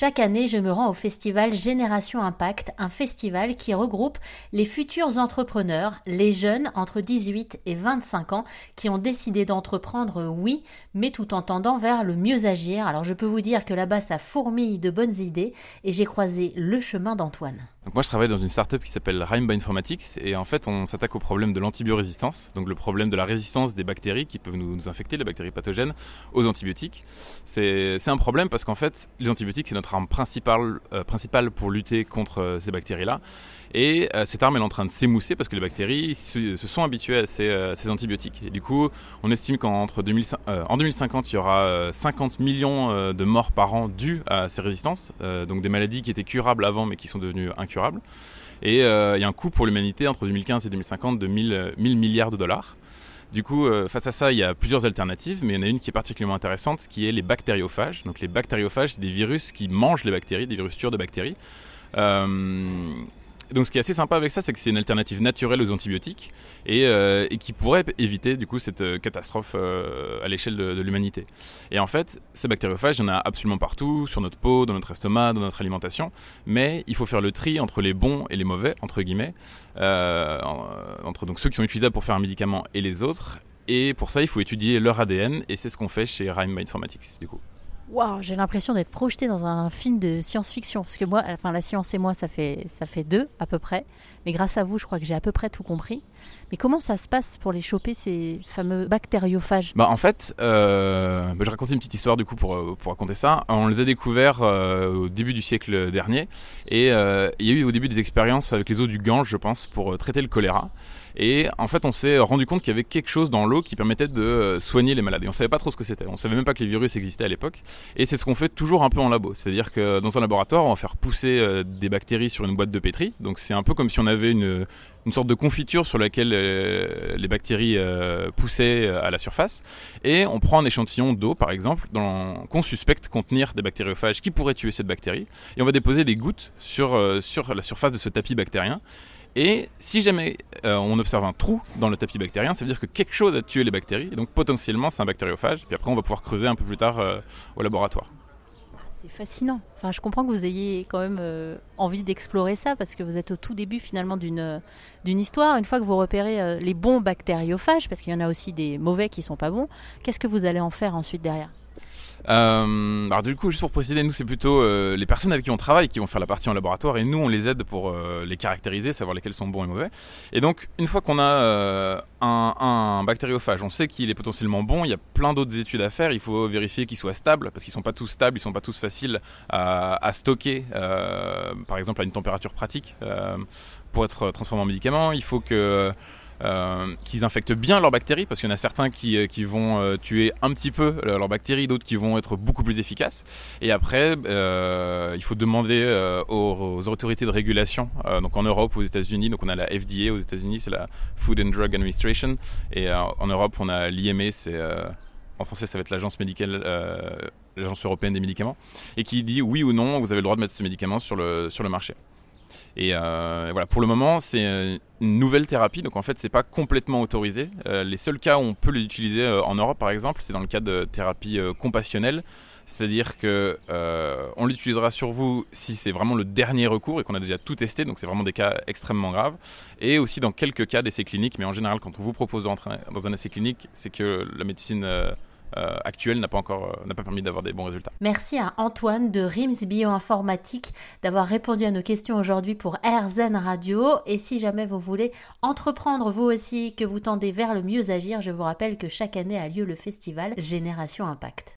Chaque année, je me rends au festival Génération Impact, un festival qui regroupe les futurs entrepreneurs, les jeunes entre 18 et 25 ans qui ont décidé d'entreprendre, oui, mais tout en tendant vers le mieux agir. Alors je peux vous dire que là-bas, ça fourmille de bonnes idées et j'ai croisé le chemin d'Antoine. Moi je travaille dans une startup qui s'appelle Rime Informatics et en fait on s'attaque au problème de l'antibiorésistance, donc le problème de la résistance des bactéries qui peuvent nous, infecter, les bactéries pathogènes, aux antibiotiques. C'est un problème parce qu'en fait les antibiotiques c'est notre arme principale, euh, principale pour lutter contre euh, ces bactéries-là. Et euh, cette arme elle est en train de s'émousser parce que les bactéries se, sont habituées à ces, antibiotiques. Et du coup on estime qu'entre 2050 il y aura 50 millions de morts par an dues à ces résistances, donc des maladies qui étaient curables avant mais qui sont devenues incurables et euh, il y a un coût pour l'humanité entre 2015 et 2050 de 1000, 1000 milliards de dollars. Du coup, euh, face à ça, il y a plusieurs alternatives, mais il y en a une qui est particulièrement intéressante, qui est les bactériophages. Donc les bactériophages, c'est des virus qui mangent les bactéries, des virus de bactéries. Euh, donc ce qui est assez sympa avec ça, c'est que c'est une alternative naturelle aux antibiotiques et, euh, qui pourrait éviter du coup cette euh, catastrophe euh, à l'échelle de, l'humanité. Et en fait, ces bactériophages, il y en a absolument partout, sur notre peau, dans notre estomac, dans notre alimentation, mais il faut faire le tri entre les bons et les mauvais, entre guillemets, entre donc ceux qui sont utilisables pour faire un médicament et les autres. Et pour ça, il faut étudier leur ADN et c'est ce qu'on fait chez Rhyme Informatics du coup. Waouh, j'ai l'impression d'être projeté dans un film de science-fiction. Parce que moi, enfin, la science et moi, ça fait, ça fait deux à peu près. Mais grâce à vous, je crois que j'ai à peu près tout compris. Mais comment ça se passe pour les choper, ces fameux bactériophages? Bah en fait, euh, bah, je racontais une petite histoire du coup pour, euh, pour raconter ça. On les a découverts euh, au début du siècle dernier. Et il y a eu au début des expériences avec les eaux du Gange, je pense, pour traiter le choléra. Et en fait, on s'est rendu compte qu'il y avait quelque chose dans l'eau qui permettait de soigner les malades. Et on savait pas trop ce que c'était. On savait même pas que les virus existaient à l'époque. Et c'est ce qu'on fait toujours un peu en labo. C'est-à-dire que dans un laboratoire, on va faire pousser des bactéries sur une boîte de pétri. Donc c'est un peu comme si on avait une, une sorte de confiture sur laquelle euh, les bactéries euh, poussaient euh, à la surface. Et on prend un échantillon d'eau, par exemple, qu'on suspecte contenir des bactériophages qui pourraient tuer cette bactérie. Et on va déposer des gouttes sur, sur la surface de ce tapis bactérien. Et si jamais on observe un trou dans le tapis bactérien, ça veut dire que quelque chose a tué les bactéries. Et donc potentiellement, c'est un bactériophage. Puis après, on va pouvoir creuser un peu plus tard au laboratoire c'est fascinant. Enfin, je comprends que vous ayez quand même euh, envie d'explorer ça parce que vous êtes au tout début finalement d'une euh, d'une histoire. Une fois que vous repérez euh, les bons bactériophages, parce qu'il y en a aussi des mauvais qui sont pas bons, qu'est-ce que vous allez en faire ensuite derrière? Euh, alors du coup, juste pour préciser, nous c'est plutôt euh, les personnes avec qui on travaille qui vont faire la partie en laboratoire et nous on les aide pour euh, les caractériser, savoir lesquels sont bons et mauvais. Et donc une fois qu'on a un, un, bactériophage, on sait qu'il est potentiellement bon. Il y a plein d'autres études à faire. Il faut vérifier qu'il soit stable parce qu'ils sont pas tous stables, ils sont pas tous faciles à, à stocker, par exemple à une température pratique pour être transformé en médicament. Il faut que euh, qu'ils infectent bien leurs bactéries, parce qu'il y en a certains qui, euh, qui vont euh, tuer un petit peu leurs bactéries, d'autres qui vont être beaucoup plus efficaces. Et après, il faut demander aux, autorités de régulation, donc en Europe, aux États-Unis, donc on a la FDA aux États-Unis, c'est la Food and Drug Administration, et en Europe, on a l'IME, c'est en français ça va être l'agence médicale, l'agence européenne des médicaments, et qui dit oui ou non, vous avez le droit de mettre ce médicament sur le, sur le marché. Et euh, voilà, pour le moment, c'est une nouvelle thérapie, donc en fait, c'est pas complètement autorisé. Euh, les seuls cas où on peut l'utiliser euh, en Europe, par exemple, c'est dans le cas de thérapie compassionnelle, c'est-à-dire que on l'utilisera sur vous si c'est vraiment le dernier recours et qu'on a déjà tout testé, donc c'est vraiment des cas extrêmement graves, et aussi dans quelques cas d'essais cliniques. Mais en général, quand on vous propose d'entrer dans un essai clinique, c'est que la médecine euh, actuelle n'a pas encore euh, n'a pas permis d'avoir des bons résultats. Merci à Antoine de Rims Bioinformatique d'avoir répondu à nos questions aujourd'hui pour AirZen Radio. Et si jamais vous voulez entreprendre vous aussi, que vous tendez vers le mieux agir, je vous rappelle que chaque année a lieu le festival Génération Impact.